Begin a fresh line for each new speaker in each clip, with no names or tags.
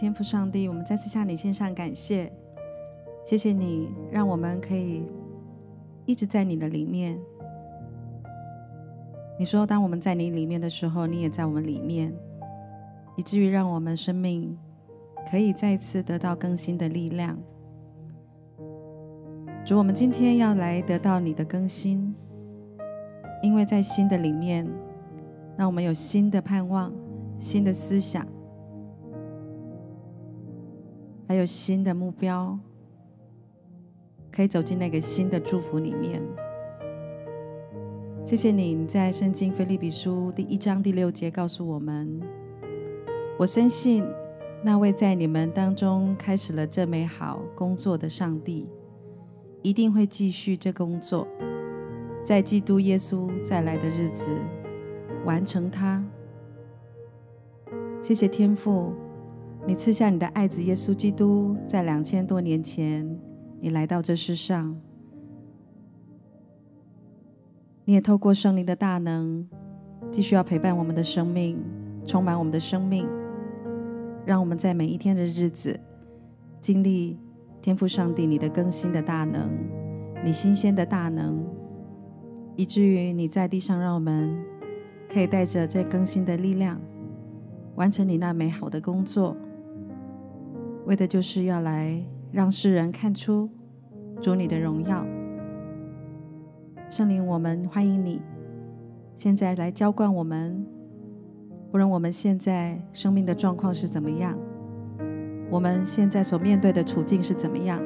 天父上帝，我们再次向你献上感谢，谢谢你让我们可以一直在你的里面。你说，当我们在你里面的时候，你也在我们里面，以至于让我们生命可以再次得到更新的力量。主，我们今天要来得到你的更新，因为在新的里面，让我们有新的盼望、新的思想，还有新的目标，可以走进那个新的祝福里面。谢谢你，在圣经腓立比书第一章第六节告诉我们：“我深信那位在你们当中开始了这美好工作的上帝，一定会继续这工作，在基督耶稣再来的日子完成它。”谢谢天父，你赐下你的爱子耶稣基督，在两千多年前，你来到这世上。你也透过圣灵的大能，继续要陪伴我们的生命，充满我们的生命，让我们在每一天的日子经历天赋上帝你的更新的大能，你新鲜的大能，以至于你在地上让我们可以带着这更新的力量，完成你那美好的工作，为的就是要来让世人看出主你的荣耀。圣灵，我们欢迎你，现在来浇灌我们。不论我们现在生命的状况是怎么样，我们现在所面对的处境是怎么样，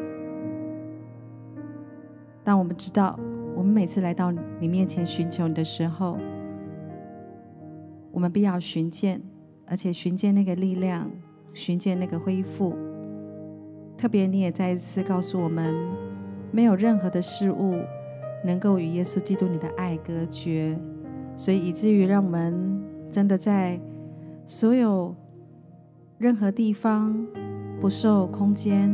当我们知道，我们每次来到你面前寻求你的时候，我们必要寻见，而且寻见那个力量，寻见那个恢复。特别，你也再一次告诉我们，没有任何的事物。能够与耶稣基督你的爱隔绝，所以以至于让我们真的在所有任何地方不受空间、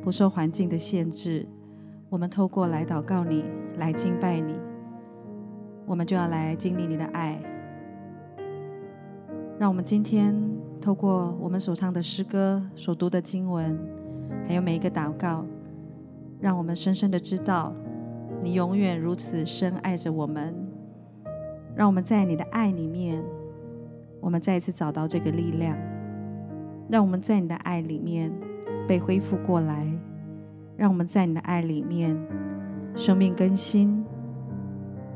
不受环境的限制，我们透过来祷告你、来敬拜你，我们就要来经历你的爱。让我们今天透过我们所唱的诗歌、所读的经文，还有每一个祷告，让我们深深的知道。你永远如此深爱着我们，让我们在你的爱里面，我们再一次找到这个力量，让我们在你的爱里面被恢复过来，让我们在你的爱里面生命更新。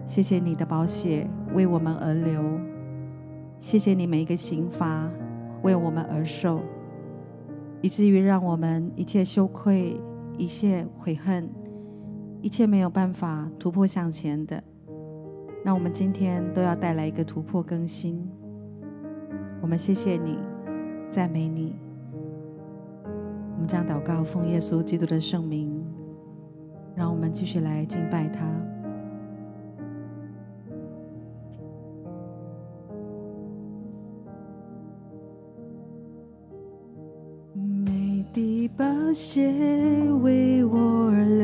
谢谢你的宝血为我们而流，谢谢你每一个刑罚为我们而受，以至于让我们一切羞愧、一切悔恨。一切没有办法突破向前的，那我们今天都要带来一个突破更新。我们谢谢你，赞美你。我们将祷告奉耶稣基督的圣名，让我们继续来敬拜他。的宝血为我而来。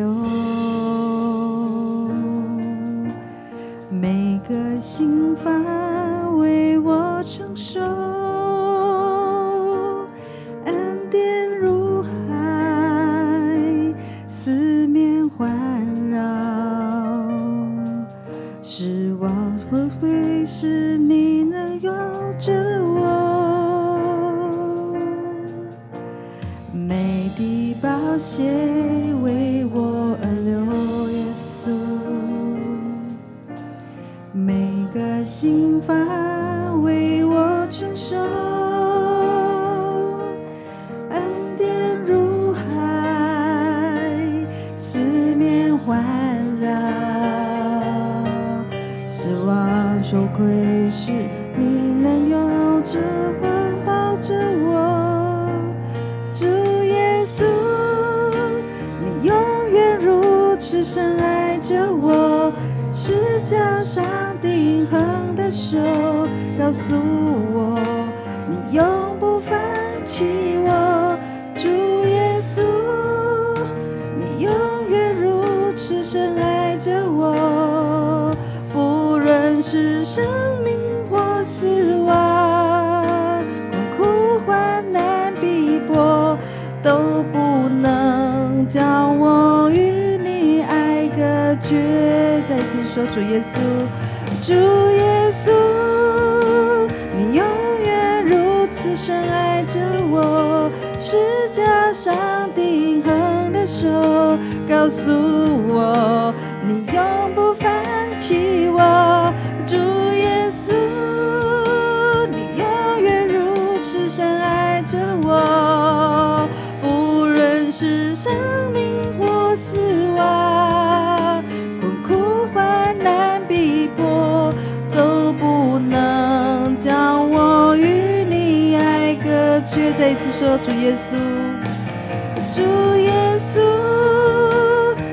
告诉我，你永不放弃我，主耶稣，你永远如此深爱着我，不论是生命或死亡，困苦患难逼迫，都不能将我与你爱隔绝。再次说，主耶稣，主耶稣，指甲上钉痕的手告诉我，你永不放弃我。再一次说，主耶稣，主耶稣，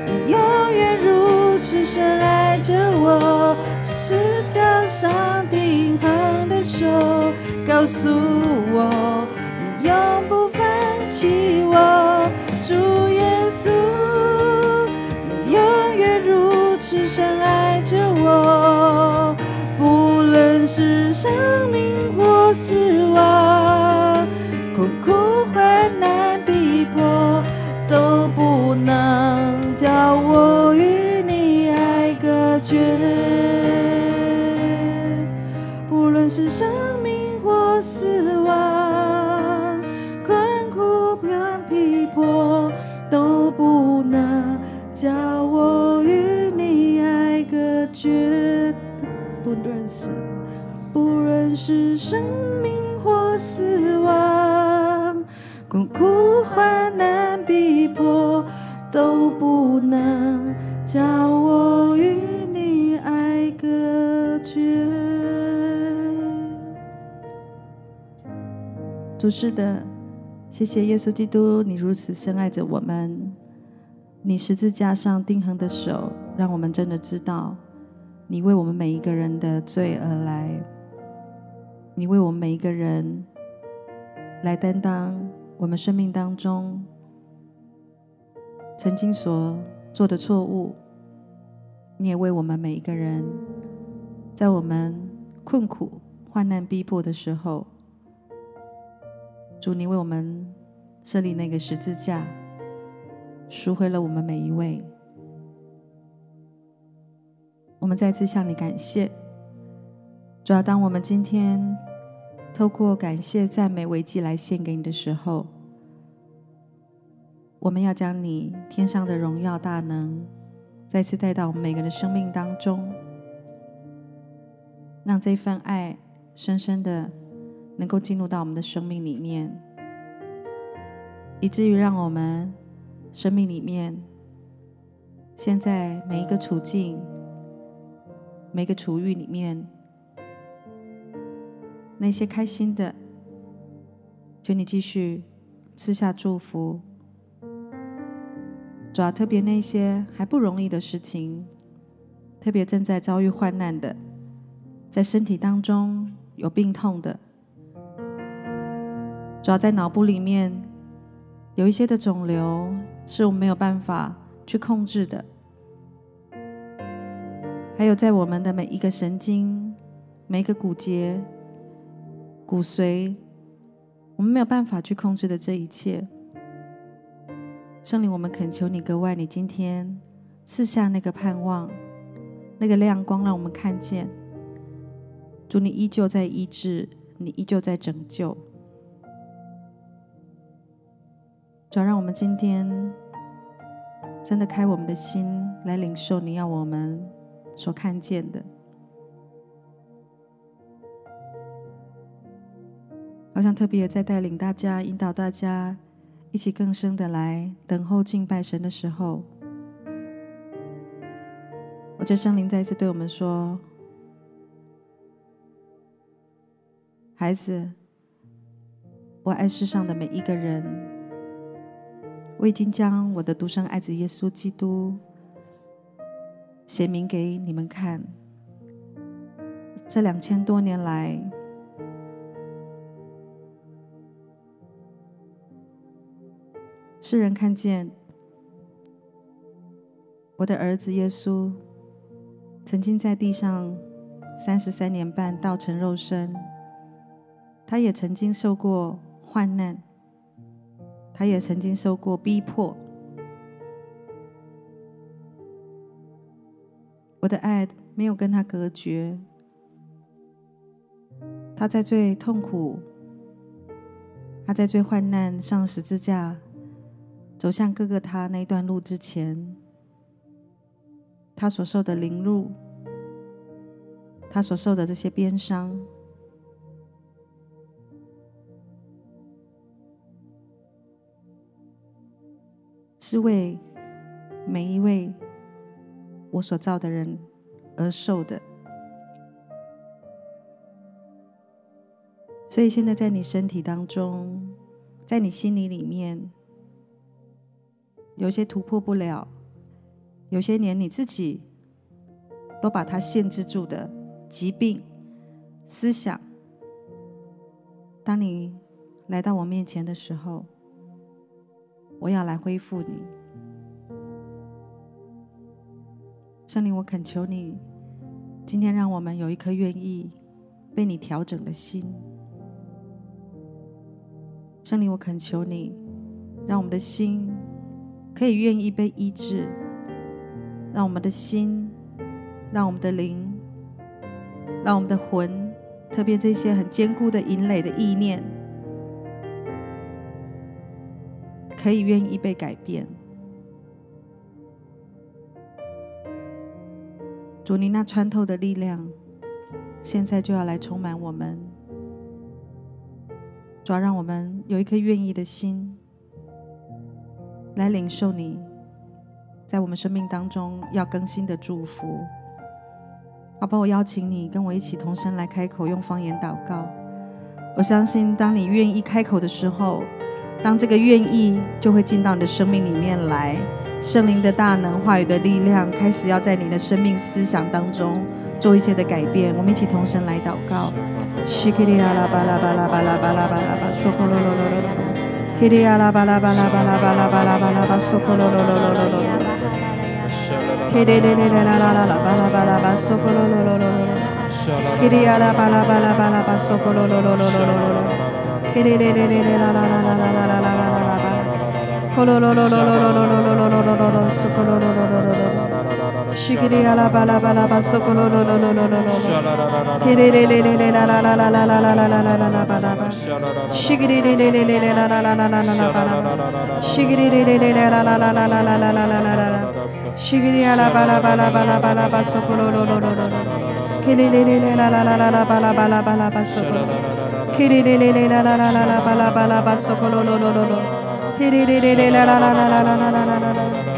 你永远如此深爱着我，十架上钉痕的手告诉我，你永不放弃我，主耶稣，你永远如此深爱着我，不论是生命或死亡。叫我与你爱隔绝，不论是生命或死亡，困苦和逼迫，都不能叫我与你爱隔绝。不论是，不论是生命或死亡，困苦患难逼迫。都不能叫我与你爱隔绝。主是的，谢谢耶稣基督，你如此深爱着我们。你十字架上钉痕的手，让我们真的知道，你为我们每一个人的罪而来。你为我们每一个人来担当我们生命当中曾经所做的错误。你也为我们每一个人，在我们困苦、患难、逼迫的时候。主，你为我们设立那个十字架，赎回了我们每一位。我们再次向你感谢。主要当我们今天透过感谢、赞美为祭来献给你的时候，我们要将你天上的荣耀大能再次带到我们每个人的生命当中，让这份爱深深的。能够进入到我们的生命里面，以至于让我们生命里面，现在每一个处境、每个处遇里面，那些开心的，求你继续赐下祝福；主要特别那些还不容易的事情，特别正在遭遇患难的，在身体当中有病痛的。主要在脑部里面有一些的肿瘤，是我们没有办法去控制的；还有在我们的每一个神经、每一个骨节、骨髓，我们没有办法去控制的这一切。圣灵，我们恳求你，格外你今天赐下那个盼望、那个亮光，让我们看见，主你依旧在医治，你依旧在拯救。主，让我们今天真的开我们的心来领受你要我们所看见的。好像特别也在带领大家、引导大家一起更深的来等候敬拜神的时候，我觉得圣灵再一次对我们说：“孩子，我爱世上的每一个人。”我已经将我的独生爱子耶稣基督写明给你们看。这两千多年来，世人看见我的儿子耶稣曾经在地上三十三年半道成肉身，他也曾经受过患难。他也曾经受过逼迫。我的爱没有跟他隔绝。他在最痛苦，他在最患难上十字架，走向各个他那段路之前，他所受的凌辱，他所受的这些鞭伤，是为每一位我所造的人而受的。所以现在在你身体当中，在你心里里面，有些突破不了，有些连你自己都把它限制住的疾病思想，当你来到我面前的时候，我要来恢复你。圣灵，我恳求你，今天让我们有一颗愿意被你调整的心。圣灵，我恳求你，让我们的心可以愿意被医治，让我们的心，让我们的灵，让我们的魂，特别这些很坚固的营垒的意念，可以愿意被改变。主，你那穿透的力量，现在就要来充满我们。主要让我们有一颗愿意的心，来领受你在我们生命当中要更新的祝福。好吧，我邀请你跟我一起同声来开口，用方言祷告。我相信，当你愿意开口的时候，当这个愿意就会进到你的生命里面来，圣灵的大能、话语的力量，开始要在你的生命思想当中做一些的改变。我们一起同声来祷告。西克里亚拉巴拉巴拉巴拉巴拉巴拉巴索科罗罗罗罗罗，基里亚拉巴拉巴拉巴拉巴拉巴拉巴拉巴索科罗罗罗罗罗罗，基里里里里拉拉拉拉巴拉巴拉巴索科罗罗罗罗罗，基里亚拉巴拉巴拉巴拉巴索科罗罗罗罗罗罗，基里里里里里拉拉拉拉拉拉拉拉拉拉巴，科罗罗罗罗罗罗罗罗罗罗罗罗索科罗罗罗罗罗罗。西克里亚拉巴拉巴拉巴索科罗罗罗罗罗罗罗，提里里里里里啦啦啦啦啦啦啦啦啦啦啦啦巴拉巴，西克里里里里里里啦啦啦啦啦啦啦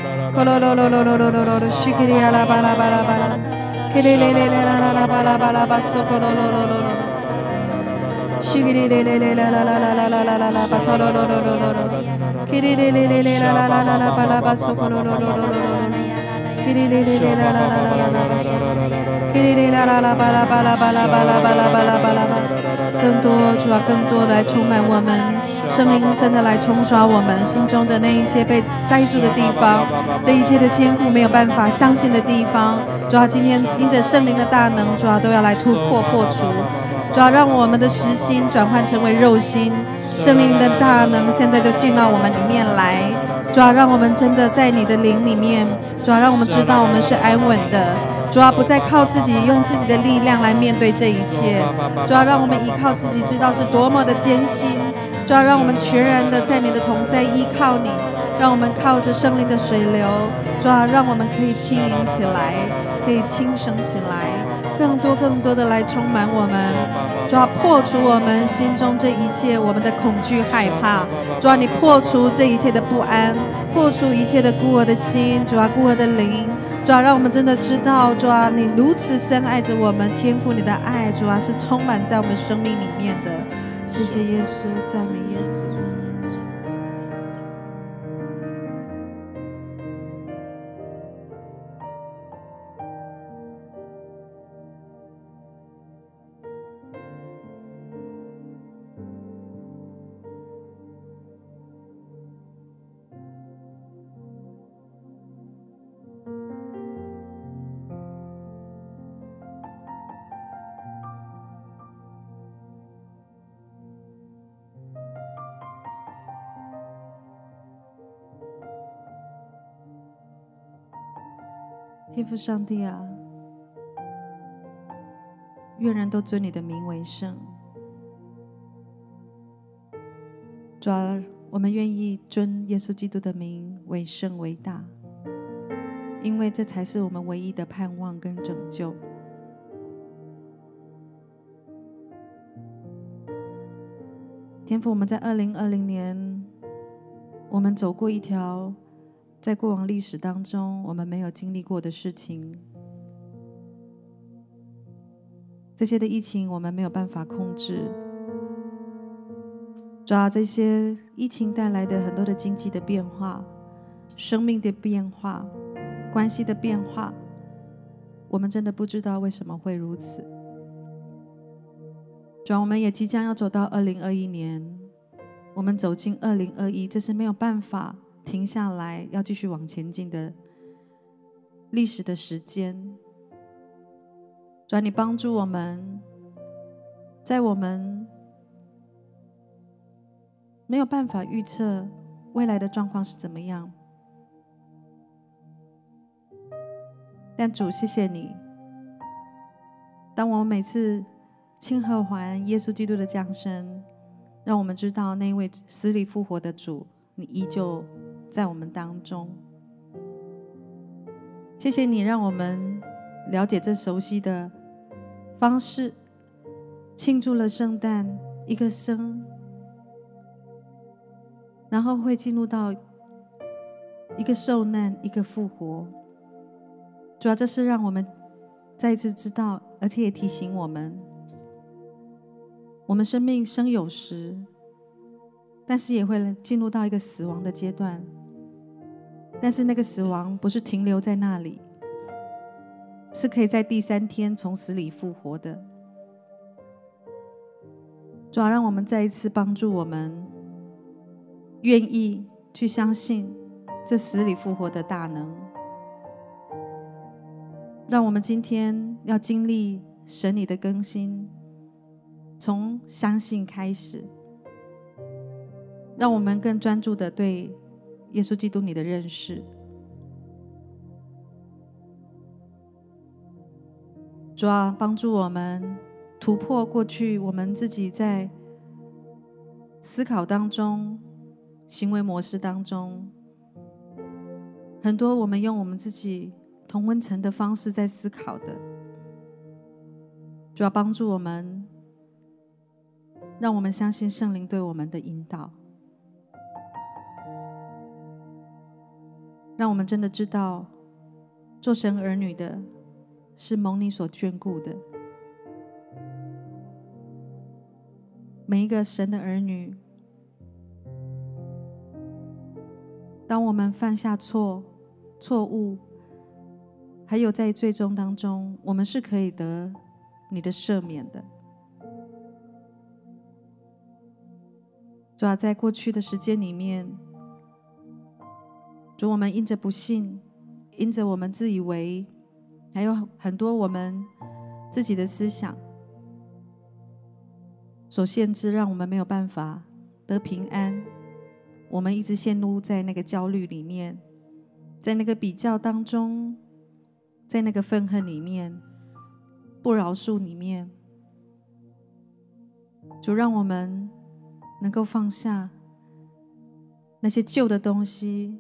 Kiri la la la la la ba la la la la la la la la la ba 更多，主要更多的来充满我们，圣灵真的来冲刷我们心中的那一些被塞住的地方，这一切的坚固，没有办法相信的地方。主要今天因着圣灵的大能，主要都要来突破破除，主要让我们的实心转换成为肉心。圣灵的大能现在就进到我们里面来，主要让我们真的在你的灵里面，主要让我们知道我们是安稳的。主要不再靠自己，用自己的力量来面对这一切。主要让我们依靠自己，知道是多么的艰辛。主要让我们全然的在你的同在依靠你，让我们靠着圣灵的水流。主要让我们可以轻盈起来，可以轻省起来。更多更多的来充满我们，主要破除我们心中这一切我们的恐惧害怕，主要你破除这一切的不安，破除一切的孤儿的心，主要孤儿的灵，主啊让我们真的知道，主啊你如此深爱着我们，天赋你的爱，主啊是充满在我们生命里面的。谢谢耶稣，赞美耶稣。天父上帝啊，愿人都尊你的名为圣。主啊，我们愿意尊耶稣基督的名为圣为大，因为这才是我们唯一的盼望跟拯救。天父，我们在二零二零年，我们走过一条。在过往历史当中，我们没有经历过的事情，这些的疫情我们没有办法控制。主要这些疫情带来的很多的经济的变化、生命的变化、关系的变化，我们真的不知道为什么会如此。主要我们也即将要走到二零二一年，我们走进二零二一，这是没有办法。停下来，要继续往前进的历史的时间，主，你帮助我们，在我们没有办法预测未来的状况是怎么样，但主，谢谢你，当我们每次庆贺完耶稣基督的降生，让我们知道那位死里复活的主，你依旧。在我们当中，谢谢你让我们了解这熟悉的方式，庆祝了圣诞一个生，然后会进入到一个受难，一个复活。主要这是让我们再一次知道，而且也提醒我们，我们生命生有时，但是也会进入到一个死亡的阶段。但是那个死亡不是停留在那里，是可以在第三天从死里复活的。主要让我们再一次帮助我们，愿意去相信这死里复活的大能。让我们今天要经历神你的更新，从相信开始，让我们更专注的对。耶稣基督，你的认识，主要帮助我们突破过去我们自己在思考当中、行为模式当中，很多我们用我们自己同温层的方式在思考的，主要帮助我们，让我们相信圣灵对我们的引导。让我们真的知道，做神儿女的是蒙你所眷顾的。每一个神的儿女，当我们犯下错、错误，还有在最终当中，我们是可以得你的赦免的。主要在过去的时间里面。主，我们因着不信，因着我们自以为，还有很多我们自己的思想所限制，让我们没有办法得平安。我们一直陷入在那个焦虑里面，在那个比较当中，在那个愤恨里面，不饶恕里面。主，让我们能够放下那些旧的东西。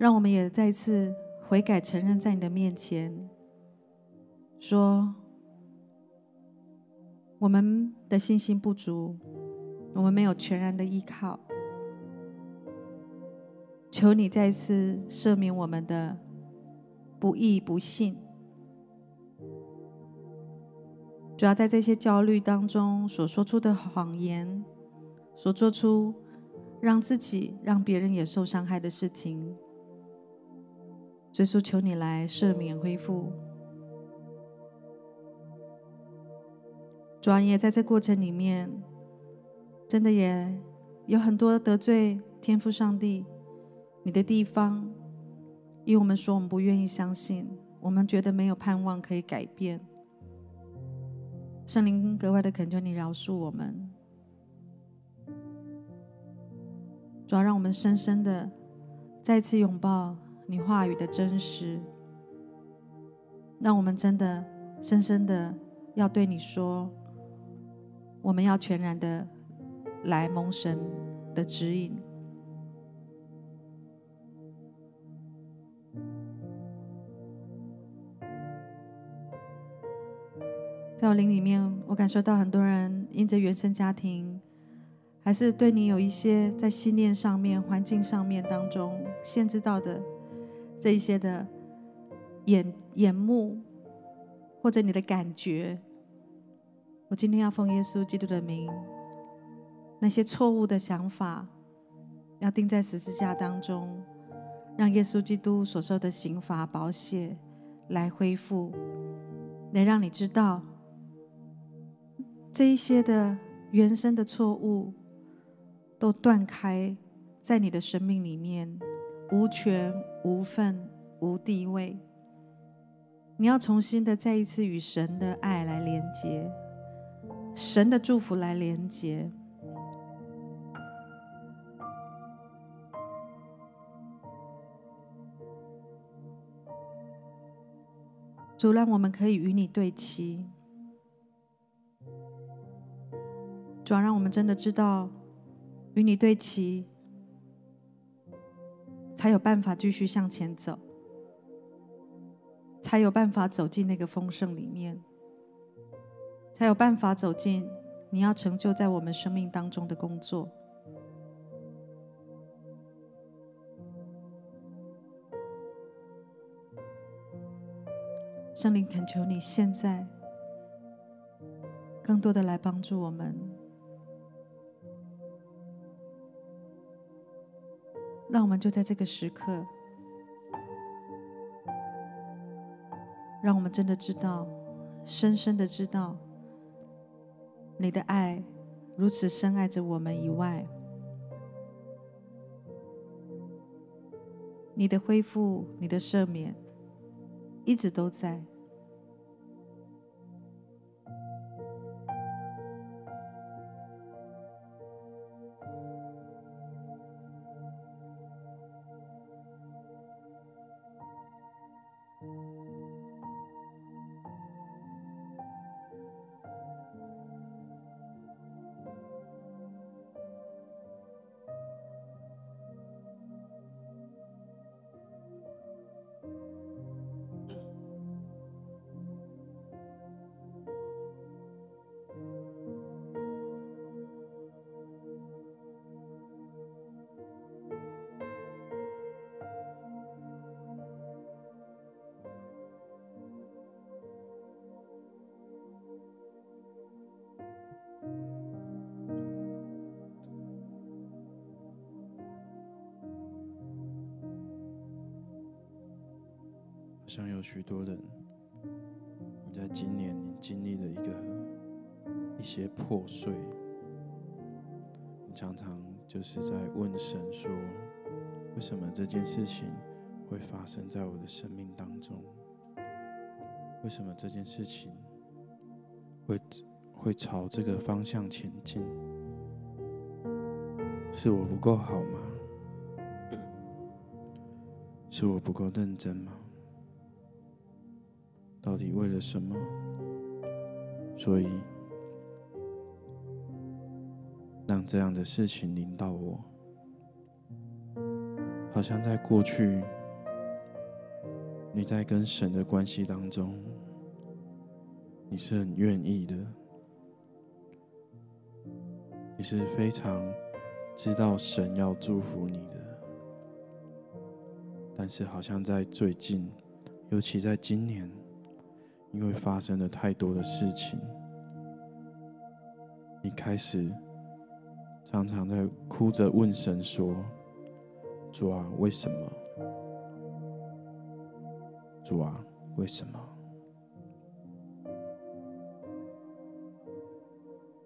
让我们也再次悔改，承认在你的面前，说我们的信心不足，我们没有全然的依靠。求你再次赦免我们的不义不信。主要在这些焦虑当中所说出的谎言，所做出让自己、让别人也受伤害的事情。耶稣，求你来赦免、恢复。主啊也在这过程里面，真的也有很多得罪天父上帝你的地方，因为我们说我们不愿意相信，我们觉得没有盼望可以改变。圣灵格外的恳求你饶恕我们，主要让我们深深的再次拥抱。你话语的真实，让我们真的深深的要对你说，我们要全然的来蒙神的指引。在我灵里面，我感受到很多人因着原生家庭，还是对你有一些在信念上面、环境上面当中限制到的这一些的眼眼目，或者你的感觉。我今天要奉耶稣基督的名，那些错误的想法，要钉在十字架当中，让耶稣基督所受的刑罚、宝血来恢复，来让你知道。这一些的原生的错误，都断开，在你的生命里面，无权无份无地位。你要重新的再一次与神的爱来连接，神的祝福来连接。主，让我们可以与你对齐。主要让我们真的知道，与你对齐，才有办法继续向前走，才有办法走进那个丰盛里面，才有办法走进你要成就在我们生命当中的工作。圣灵，恳求你现在更多的来帮助我们。让我们就在这个时刻，让我们真的知道，深深的知道，你的爱如此深爱着我们以外，你的恢复、你的赦免，一直都在。
有许多人，你在今年你经历了一个一些破碎，你常常就是在问神说：为什么这件事情会发生在我的生命当中？为什么这件事情会会朝这个方向前进？是我不够好吗？是我不够认真吗？到底为了什么？所以让这样的事情临到我，好像在过去你在跟神的关系当中，你是很愿意的，你是非常知道神要祝福你的，但是好像在最近，尤其在今年。因为发生了太多的事情，你开始常常在哭着问神说：“主啊，为什么？主啊，为什么？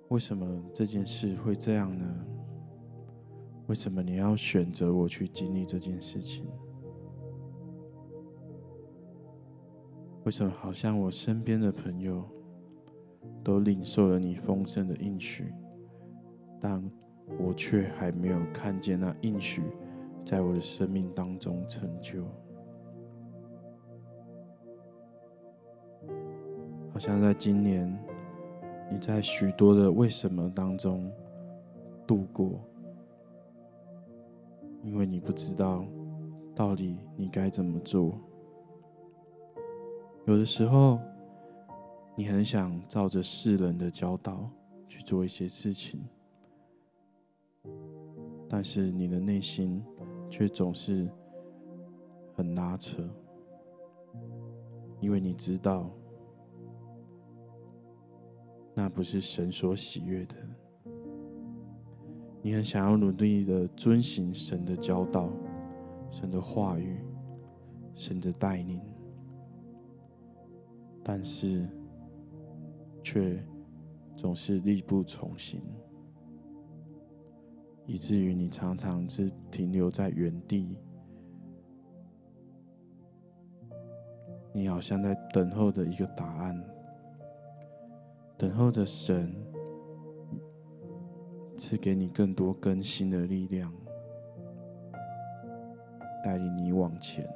为什么这件事会这样呢？为什么你要选择我去经历这件事情？”为什么好像我身边的朋友都领受了你丰盛的应许但我却还没有看见那应许在我的生命当中成就。好像在今年你在许多的为什么当中度过因为你不知道到底你该怎么做。有的时候，你很想照着世人的教导去做一些事情，但是你的内心却总是很拉扯，因为你知道。那不是神所喜悦的。你很想要努力的遵行神的教导、神的话语、神的带领，但是却总是力不从心，以至于你常常是停留在原地。你好像在等候的一个答案。等候着神赐给你更多更新的力量，带领你往前。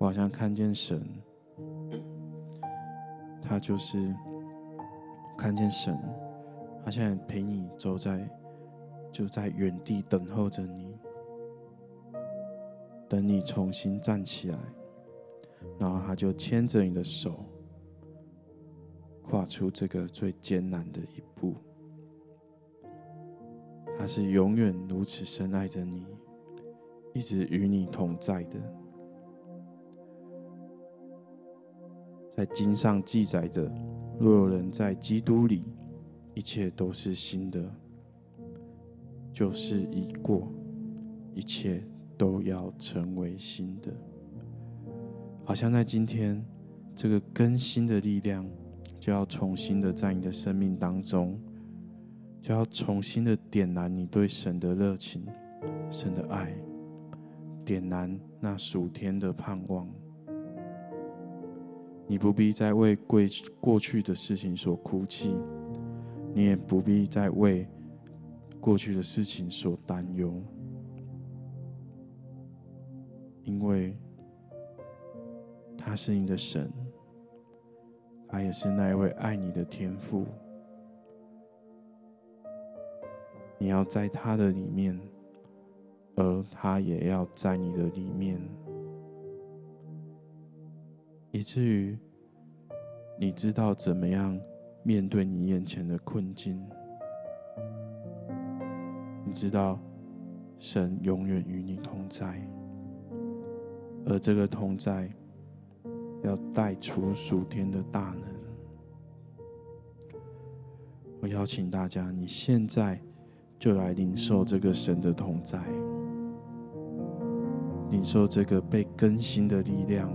我好像看见神，他就是看见神，他现在陪你走在，就在原地等候着你，等你重新站起来。然后他就牵着你的手，跨出这个最艰难的一步。他是永远如此深爱着你，一直与你同在的。在经上记载着：若有人在基督里，一切都是新的，就是已过，一切都要成为新的。好像在今天，这个更新的力量就要重新的在你的生命当中，就要重新的点燃你对神的热情、神的爱，点燃那属天的盼望。你不必再为过过去的事情所哭泣，你也不必再为过去的事情所担忧，因为。他是你的神，他也是那一位爱你的天父。你要在他的里面，而他也要在你的里面，以至于你知道怎么样面对你眼前的困境。你知道神永远与你同在，而这个同在。要带出属天的大能。我邀请大家，你现在就来领受这个神的同在，领受这个被更新的力量，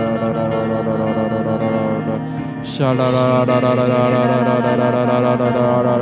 啦啦啦啦啦啦啦啦啦啦啦啦啦啦啦啦啦啦啦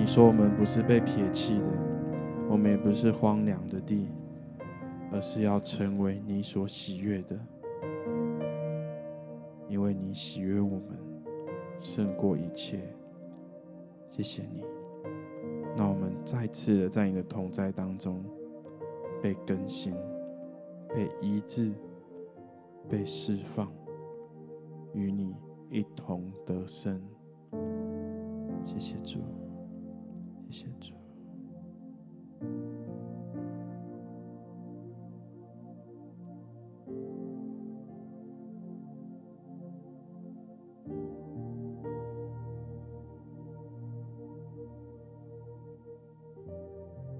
你说我们不是被撇弃的，我们也不是荒凉的地。而是要成为你所喜悦的，因为你喜悦我们胜过一切。谢谢你，那我们再次的在你的同在当中被更新、被医治、被释放，与你一同得胜。谢谢主，谢主。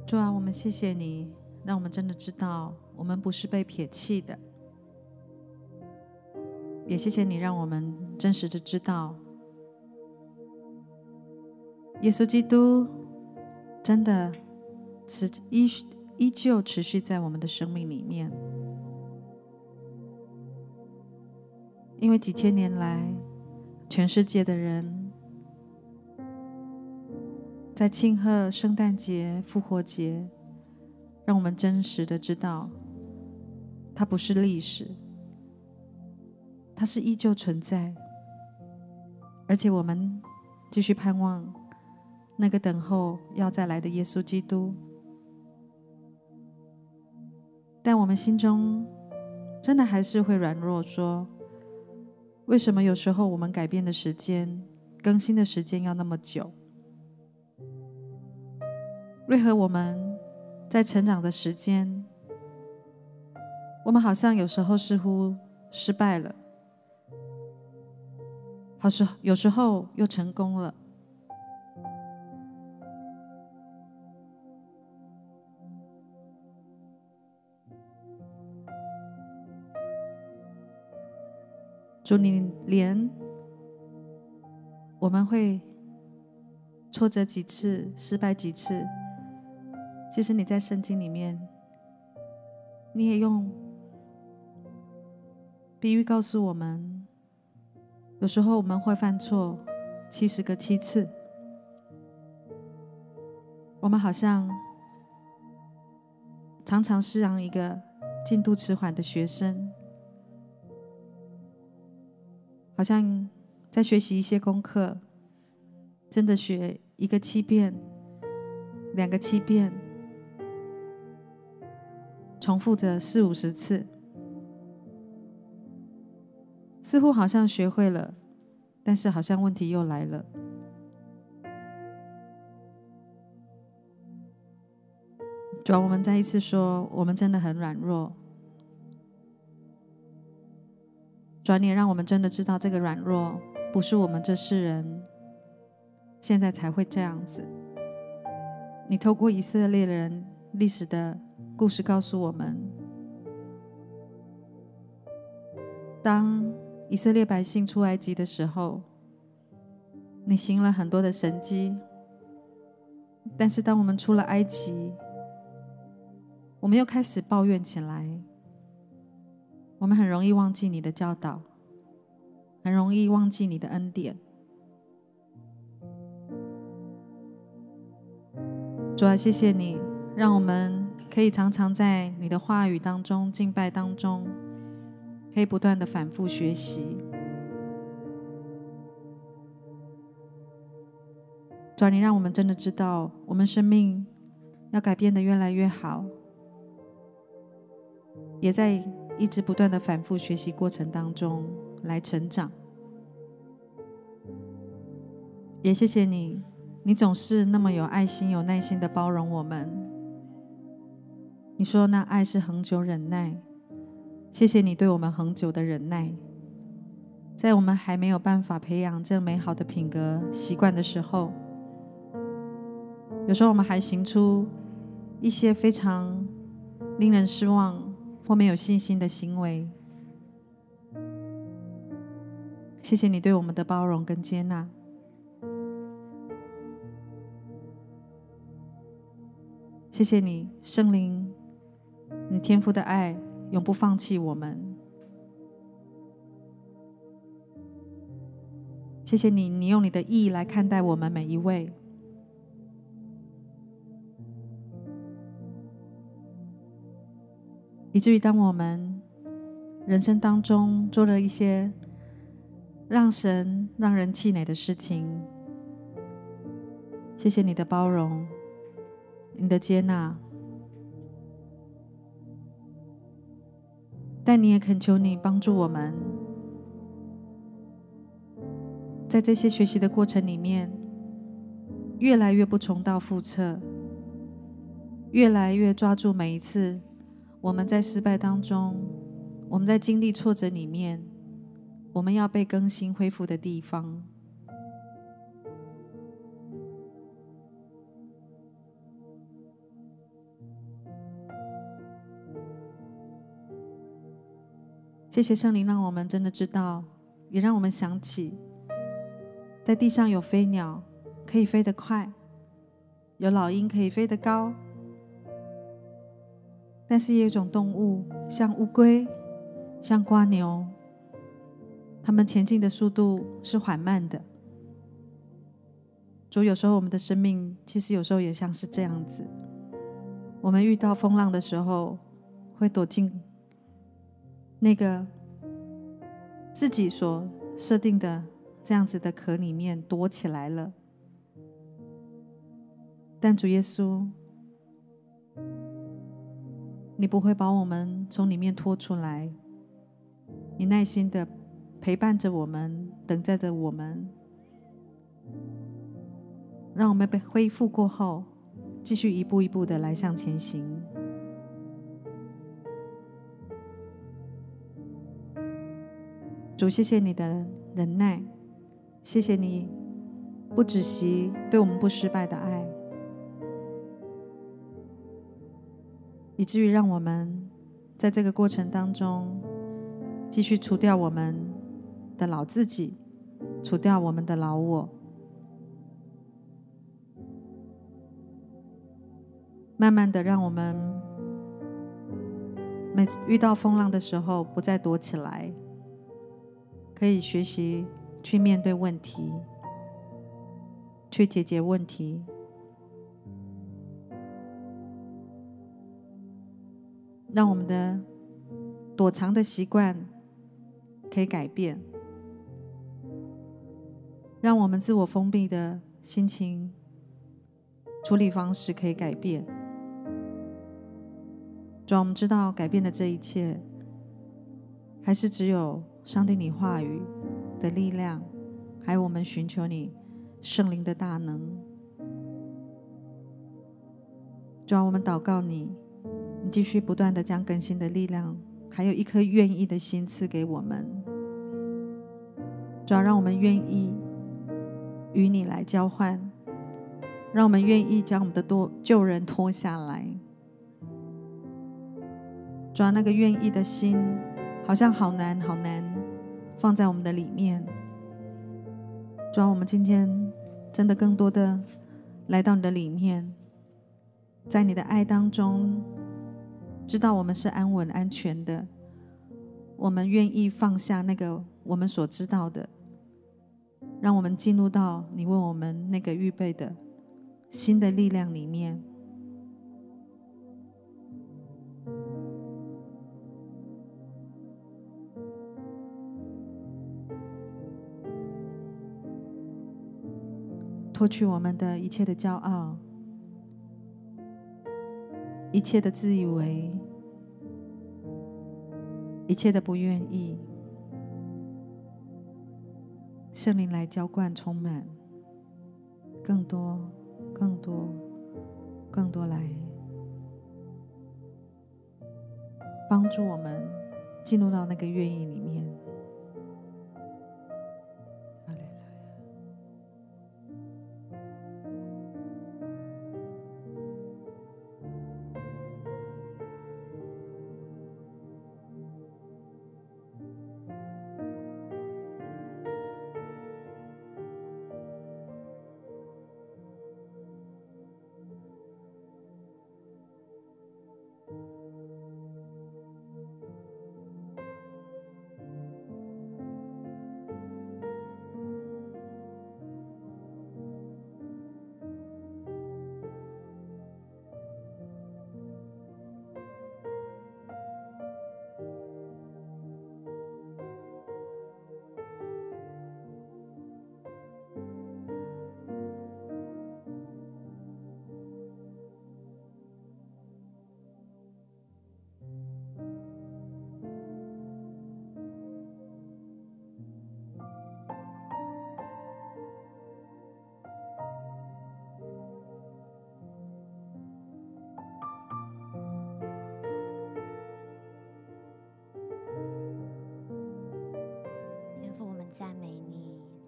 主啊，我们谢谢你，让我们真的知道，我们不是被撇弃的。也谢谢你，让我们真实的知道，耶稣基督真的持依依旧持续在我们的生命里面。因为几千年来，全世界的人。在庆贺圣诞节、复活节，让我们真实的知道，它不是历史，它是依旧存在，而且我们继续盼望那个等候要再来的耶稣基督。但我们心中真的还是会软弱，说：为什么有时候我们改变的时间、更新的时间要那么久？为何我们在成长的时间，我们好像有时候似乎失败了，好时有时候又成功了。主，你连我们会挫折几次，失败几次。其实你在圣经里面，你也用比喻告诉我们，有时候我们会犯错七十个七次，我们好像常常是让一个进度迟缓的学生，好像在学习一些功课，真的学一个七遍，两个七遍。重复着四五十次，似乎好像学会了，但是好像问题又来了。主要我们再一次说，我们真的很软弱。主要你也让我们真的知道，这个软弱不是我们这世人现在才会这样子。你透过以色列人历史的。故事告诉我们，当以色列百姓出埃及的时候，你行了很多的神迹。但是当我们出了埃及，我们又开始抱怨起来。我们很容易忘记你的教导，很容易忘记你的恩典。主啊，谢谢你，让我们。可以常常在你的话语当中、敬拜当中，可以不断的反复学习。主啊，你让我们真的知道，我们生命要改变得越来越好，也在一直不断的反复学习过程当中来成长。也谢谢你，你总是那么有爱心、有耐心的包容我们。你说那爱是恒久忍耐，谢谢你对我们恒久的忍耐，在我们还没有办法培养这美好的品格习惯的时候，有时候我们还行出一些非常令人失望或没有信心的行为。谢谢你对我们的包容跟接纳，谢谢你圣灵。你天父的爱永不放弃我们。谢谢你，你用你的意义来看待我们每一位，以至于当我们人生当中做了一些让神让人气馁的事情，谢谢你的包容，你的接纳。但你也恳求你帮助我们，在这些学习的过程里面，越来越不重蹈覆辙，越来越抓住每一次我们在失败当中，我们在经历挫折里面，我们要被更新恢复的地方。谢谢圣灵，让我们真的知道，也让我们想起，在地上有飞鸟可以飞得快，有老鹰可以飞得高，但是也有一种动物，像乌龟、像蜗牛，它们前进的速度是缓慢的。主，有时候我们的生命其实有时候也像是这样子，我们遇到风浪的时候，会躲进。那个自己所设定的这样子的壳里面躲起来了，但主耶稣，你不会把我们从里面拖出来，你耐心的陪伴着我们，等待着我们，让我们被恢复过后，继续一步一步的来向前行。主，谢谢你的忍耐，谢谢你不止息对我们不失败的爱，以至于让我们在这个过程当中继续除掉我们的老自己，除掉我们的老我，慢慢的让我们每次遇到风浪的时候不再躲起来。可以学习去面对问题，去解决问题，让我们的躲藏的习惯可以改变，让我们自我封闭的心情处理方式可以改变。主，我们知道改变的这一切，还是只有。上帝，你话语的力量，还有我们寻求你圣灵的大能，主啊，我们祷告你，继续不断的将更新的力量，还有一颗愿意的心赐给我们。主要，让我们愿意与你来交换，让我们愿意将我们的多旧人脱下来。主要，那个愿意的心，好像好难，好难。放在我们的里面，主要，我们今天真的更多的来到你的里面，在你的爱当中，知道我们是安稳安全的，我们愿意放下那个我们所知道的，让我们进入到你为我们那个预备的新的力量里面。脱去我们的一切的骄傲，一切的自以为，一切的不愿意，圣灵来浇灌充满，更多、更多、更多来帮助我们进入到那个愿意里面。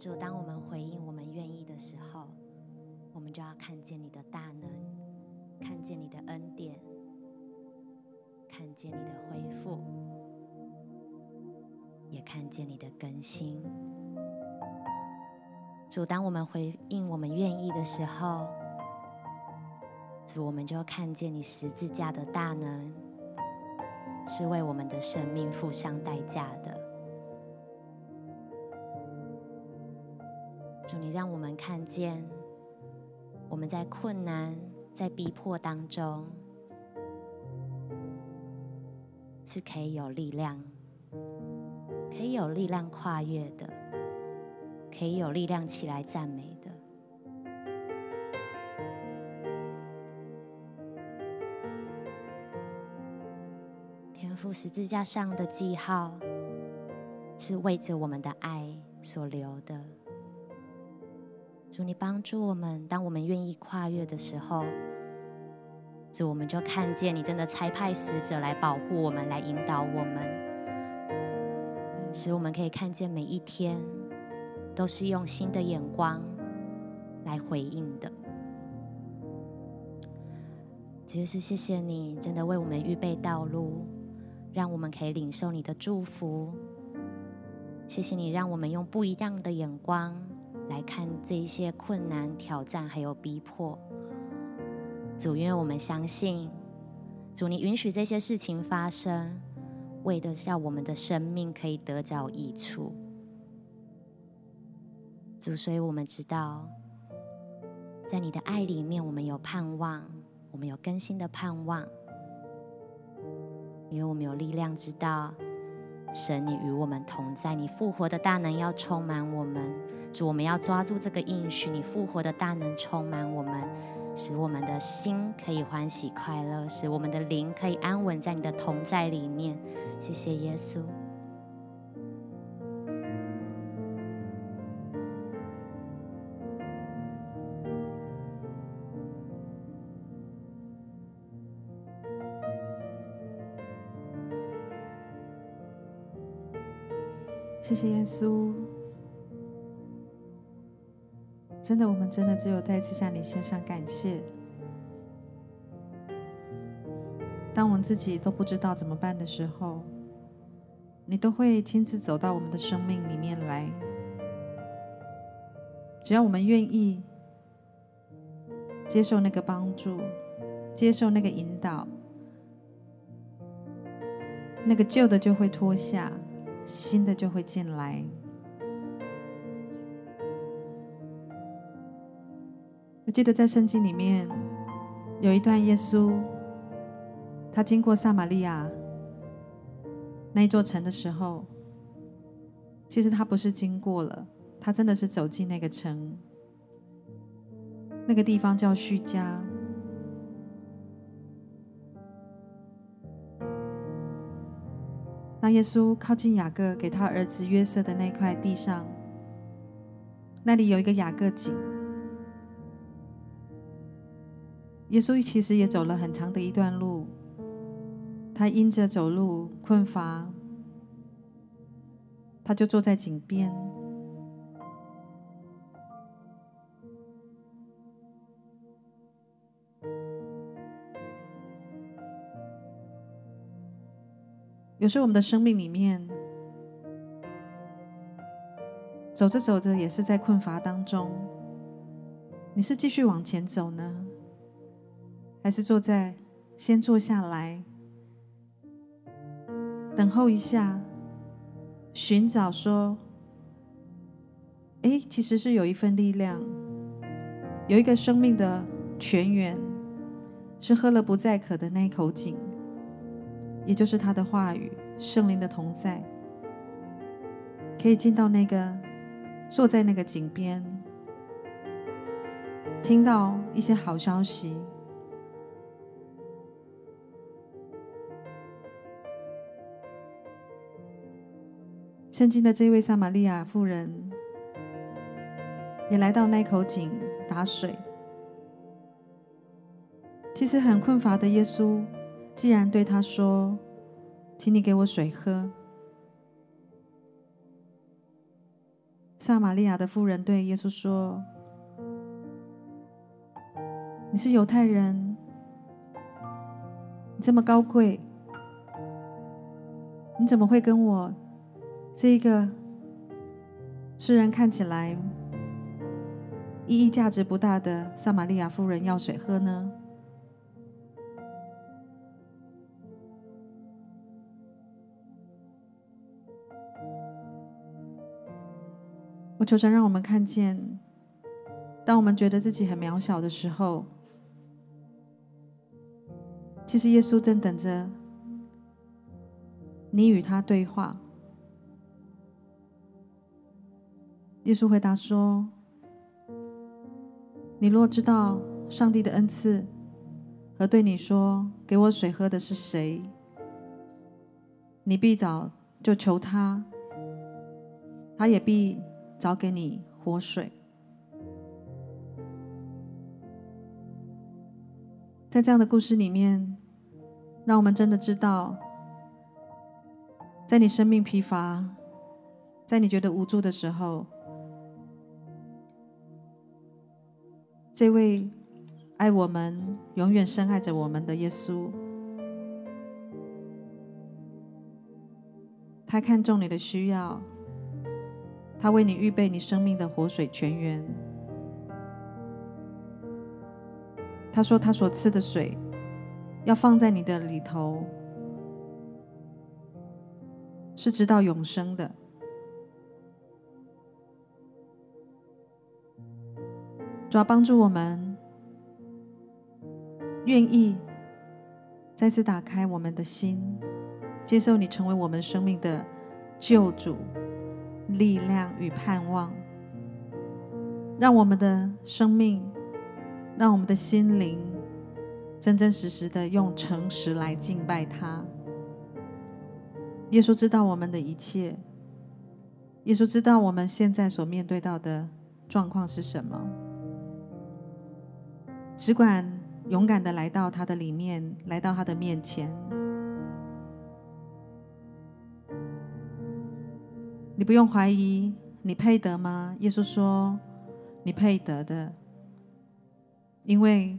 主，当我们回应我们愿意的时候，我们就要看见你的大能，看见你的恩典，看见你的恢复，也看见你的更新。主，当我们回应我们愿意的时候，主，我们就看见你十字架的大能，是为我们的生命付上代价的。主，你让我们看见，我们在困难、在逼迫当中，是可以有力量，可以有力量跨越的，可以有力量起来赞美的。天父十字架上的记号，是为着我们的爱所留的。主，你帮助我们，当我们愿意跨越的时候，主，我们就看见你真的差派使者来保护我们，来引导我们，使我们可以看见每一天都是用新的眼光来回应的。主耶稣，谢谢你，真的为我们预备道路，让我们可以领受你的祝福。谢谢你，让我们用不一样的眼光。来看这一些困难、挑战，还有逼迫，主，因为我们相信，主，你允许这些事情发生，为的是要我们的生命可以得着益处。主，所以我们知道，在你的爱里面，我们有盼望，我们有更新的盼望，因为我们有力量知道。神，你与我们同在，你复活的大能要充满我们。主，我们要抓住这个应许，你复活的大能充满我们，使我们的心可以欢喜快乐，使我们的灵可以安稳在你的同在里面。谢谢耶稣。
谢谢耶稣，真的，我们真的只有再次向你献上感谢。当我们自己都不知道怎么办的时候，你都会亲自走到我们的生命里面来。只要我们愿意接受那个帮助，接受那个引导，那个旧的就会脱下。新的就会进来。我记得在圣经里面有一段，耶稣他经过撒玛利亚那一座城的时候，其实他不是经过了，他真的是走进那个城。那个地方叫叙加。当耶稣靠近雅各给他儿子约瑟的那块地上，那里有一个雅各井。耶稣其实也走了很长的一段路，他因着走路困乏，他就坐在井边。有时候我们的生命里面，走着走着也是在困乏当中。你是继续往前走呢，还是坐在先坐下来，等候一下，寻找说：“哎，其实是有一份力量，有一个生命的泉源，是喝了不再渴的那一口井。”也就是他的话语，圣灵的同在，可以进到那个坐在那个井边，听到一些好消息。圣经的这位撒玛利亚妇人也来到那口井打水，其实很困乏的耶稣。既然对他说：“请你给我水喝。”撒玛利亚的妇人对耶稣说：“你是犹太人，你这么高贵，你怎么会跟我这一个虽然看起来意义价值不大的撒玛利亚妇人要水喝呢？”我求神让我们看见，当我们觉得自己很渺小的时候，其实耶稣正等着你与他对话。耶稣回答说：“你若知道上帝的恩赐和对你说‘给我水喝’的是谁，你必早就求他，他也必。”找给你活水，在这样的故事里面，让我们真的知道，在你生命疲乏，在你觉得无助的时候，这位爱我们、永远深爱着我们的耶稣，他看重你的需要。他为你预备你生命的活水泉源。他说：“他所赐的水，要放在你的里头，是直到永生的。”主要帮助我们，愿意再次打开我们的心，接受你成为我们生命的救主。力量与盼望，让我们的生命，让我们的心灵，真真实实的用诚实来敬拜他。耶稣知道我们的一切，耶稣知道我们现在所面对到的状况是什么，只管勇敢的来到他的里面，来到他的面前。你不用怀疑，你配得吗？耶稣说：“你配得的，因为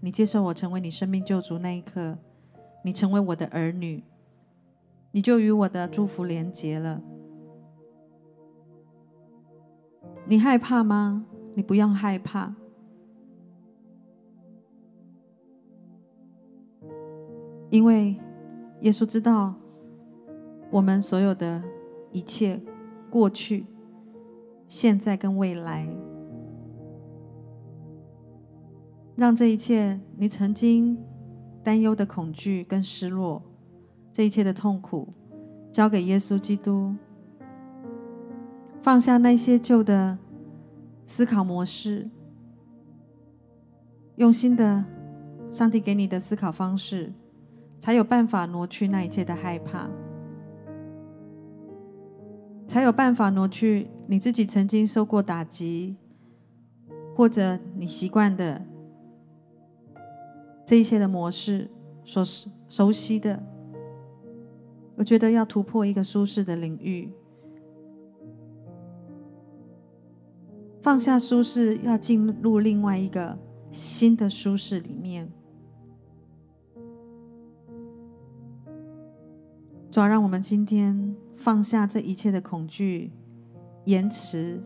你接受我成为你生命救主那一刻，你成为我的儿女，你就与我的祝福连结了。你害怕吗？你不用害怕，因为耶稣知道我们所有的一切。”过去、现在跟未来，让这一切你曾经担忧的恐惧跟失落，这一切的痛苦，交给耶稣基督，放下那些旧的思考模式，用新的上帝给你的思考方式，才有办法挪去那一切的害怕。才有办法挪去你自己曾经受过打击，或者你习惯的这一些的模式所熟悉的。我觉得要突破一个舒适的领域，放下舒适，要进入另外一个新的舒适里面。主要让我们今天。放下这一切的恐惧，延迟、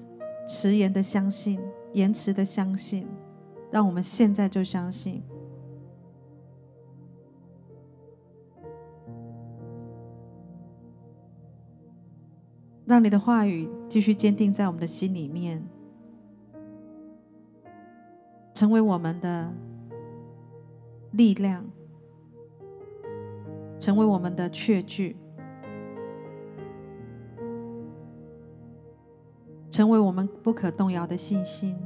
迟延的相信，延迟的相信，让我们现在就相信，让你的话语继续坚定在我们的心里面，成为我们的力量，成为我们的确据。成为我们不可动摇的信心。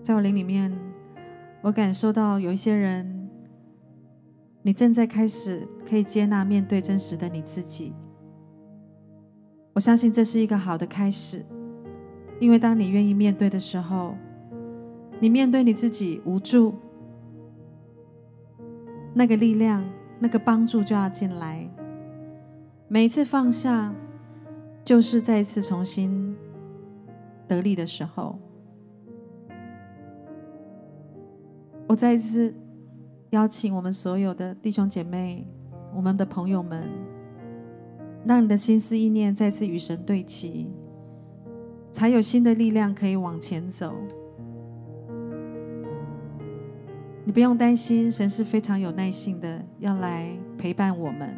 在我灵里面，我感受到有一些人，你正在开始可以接纳面对真实的你自己。我相信这是一个好的开始，因为当你愿意面对的时候，你面对你自己无助。那个力量、那个帮助就要进来。每一次放下，就是再一次重新得力的时候。我再一次邀请我们所有的弟兄姐妹、我们的朋友们，让你的心思意念再次与神对齐，才有新的力量可以往前走。你不用担心，神是非常有耐性的，要来陪伴我们。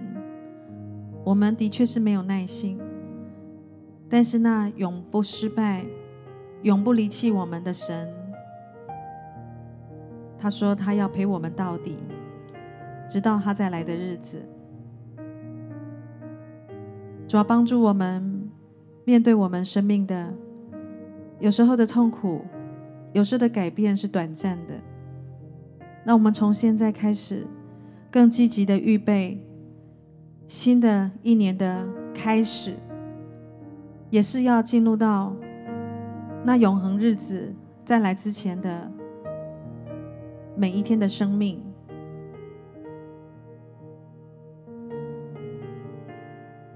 我们的确是没有耐心，但是那永不失败、永不离弃我们的神。他说：“他要陪我们到底，直到他再来的日子。主要帮助我们面对我们生命的有时候的痛苦，有时候的改变是短暂的。那我们从现在开始，更积极的预备新的一年的开始，也是要进入到那永恒日子再来之前的。”每一天的生命，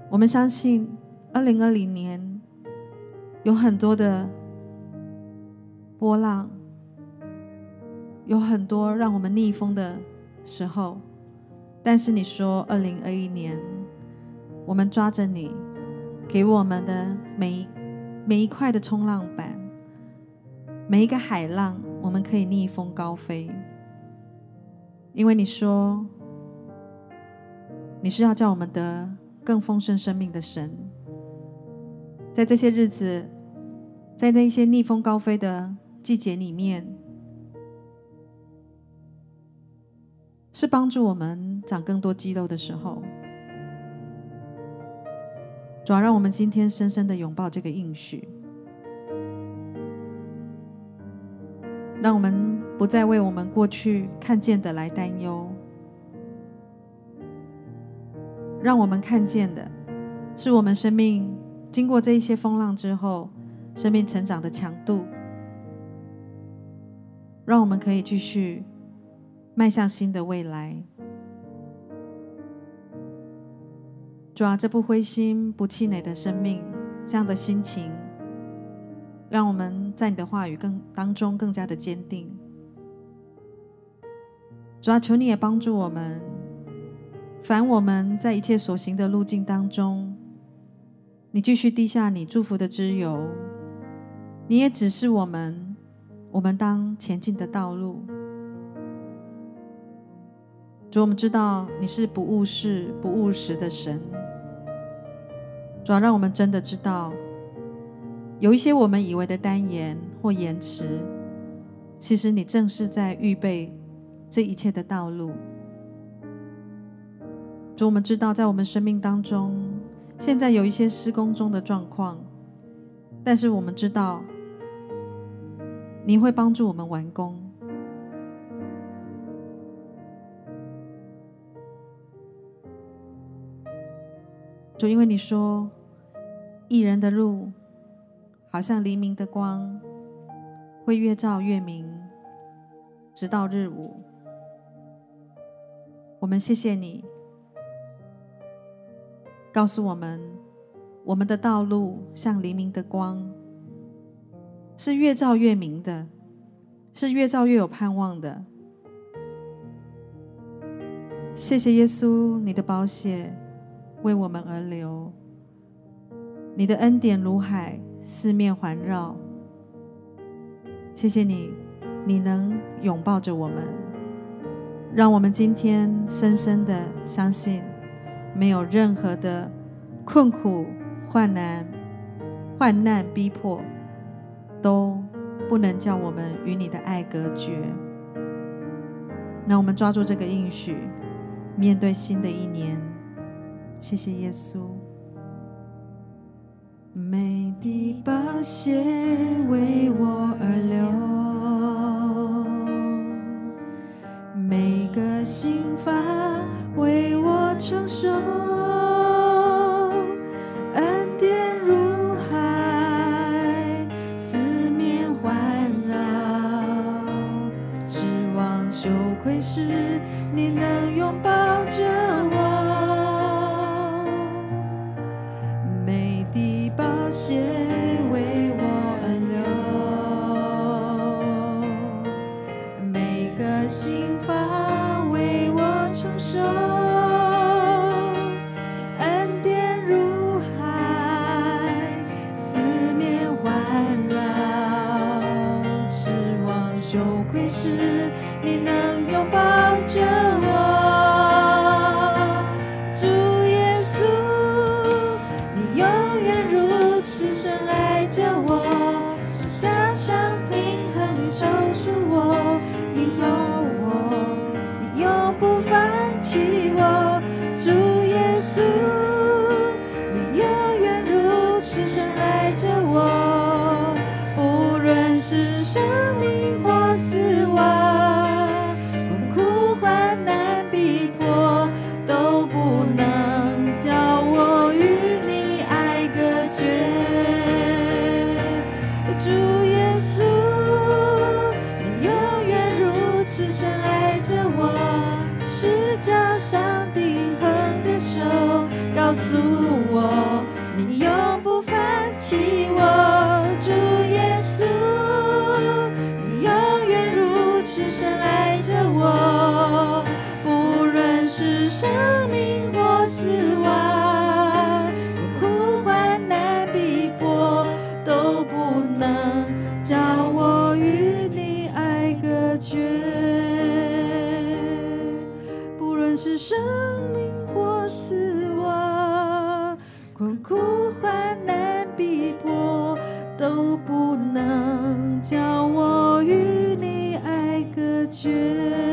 我们相信，二零二零年有很多的波浪，有很多让我们逆风的时候。但是你说，二零二一年，我们抓着你给我们的每一每一块的冲浪板，每一个海浪，我们可以逆风高飞。因为你说，你是要叫我们得更丰盛生命的神，在这些日子，在那些逆风高飞的季节里面，是帮助我们长更多肌肉的时候。主要让我们今天深深的拥抱这个应许，让我们。不再为我们过去看见的来担忧，让我们看见的是我们生命经过这一些风浪之后，生命成长的强度，让我们可以继续迈向新的未来。主啊，这不灰心不气馁的生命，这样的心情，让我们在你的话语更当中更加的坚定。主啊，求你也帮助我们，凡我们在一切所行的路径当中，你继续滴下你祝福的之油，你也指示我们，我们当前进的道路。主，我们知道你是不误事、不误时的神。主要让我们真的知道，有一些我们以为的耽延或延迟，其实你正是在预备。这一切的道路，主，我们知道，在我们生命当中，现在有一些施工中的状况，但是我们知道，你会帮助我们完工。主，因为你说，义人的路好像黎明的光，会越照越明，直到日午。我们谢谢你，告诉我们，我们的道路像黎明的光，是越照越明的，是越照越有盼望的。谢谢耶稣，你的宝血为我们而流，你的恩典如海四面环绕。谢谢你，你能拥抱着我们。让我们今天深深的相信，没有任何的困苦、患难、患难逼迫，都不能叫我们与你的爱隔绝。那我们抓住这个应许，面对新的一年。谢谢耶稣。每滴宝血为我而流。 ตีป่ 隔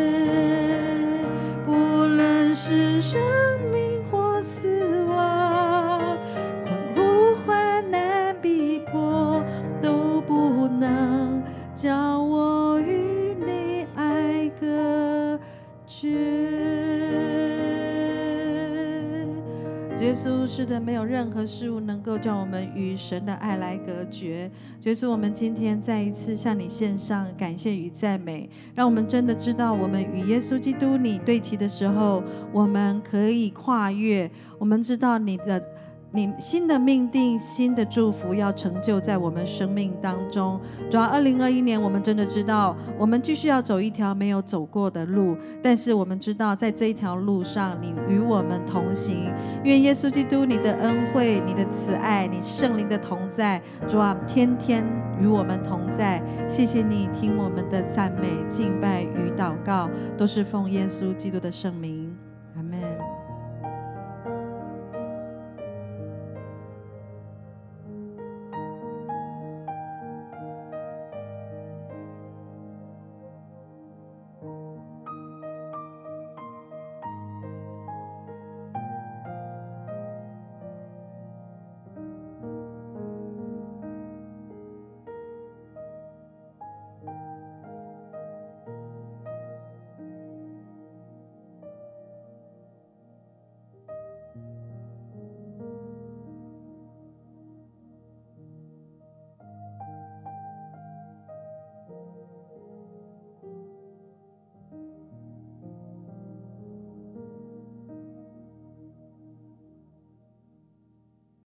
是的，没有任何事物能够叫我们与神的爱来隔绝。结束，我们今天再一次向你献上感谢与赞美，让我们真的知道，我们与耶稣基督你对齐的时候，我们可以跨越。我们知道你的。你新的命定、新的祝福要成就在我们生命当中。主要二零二一年，我们真的知道，我们继续要走一条没有走过的路。但是我们知道，在这一条路上，你与我们同行。愿耶稣基督你的恩惠、你的慈爱、你圣灵的同在，主啊，天天与我们同在。谢谢你听我们的赞美、敬拜与祷告，都是奉耶稣基督的圣名。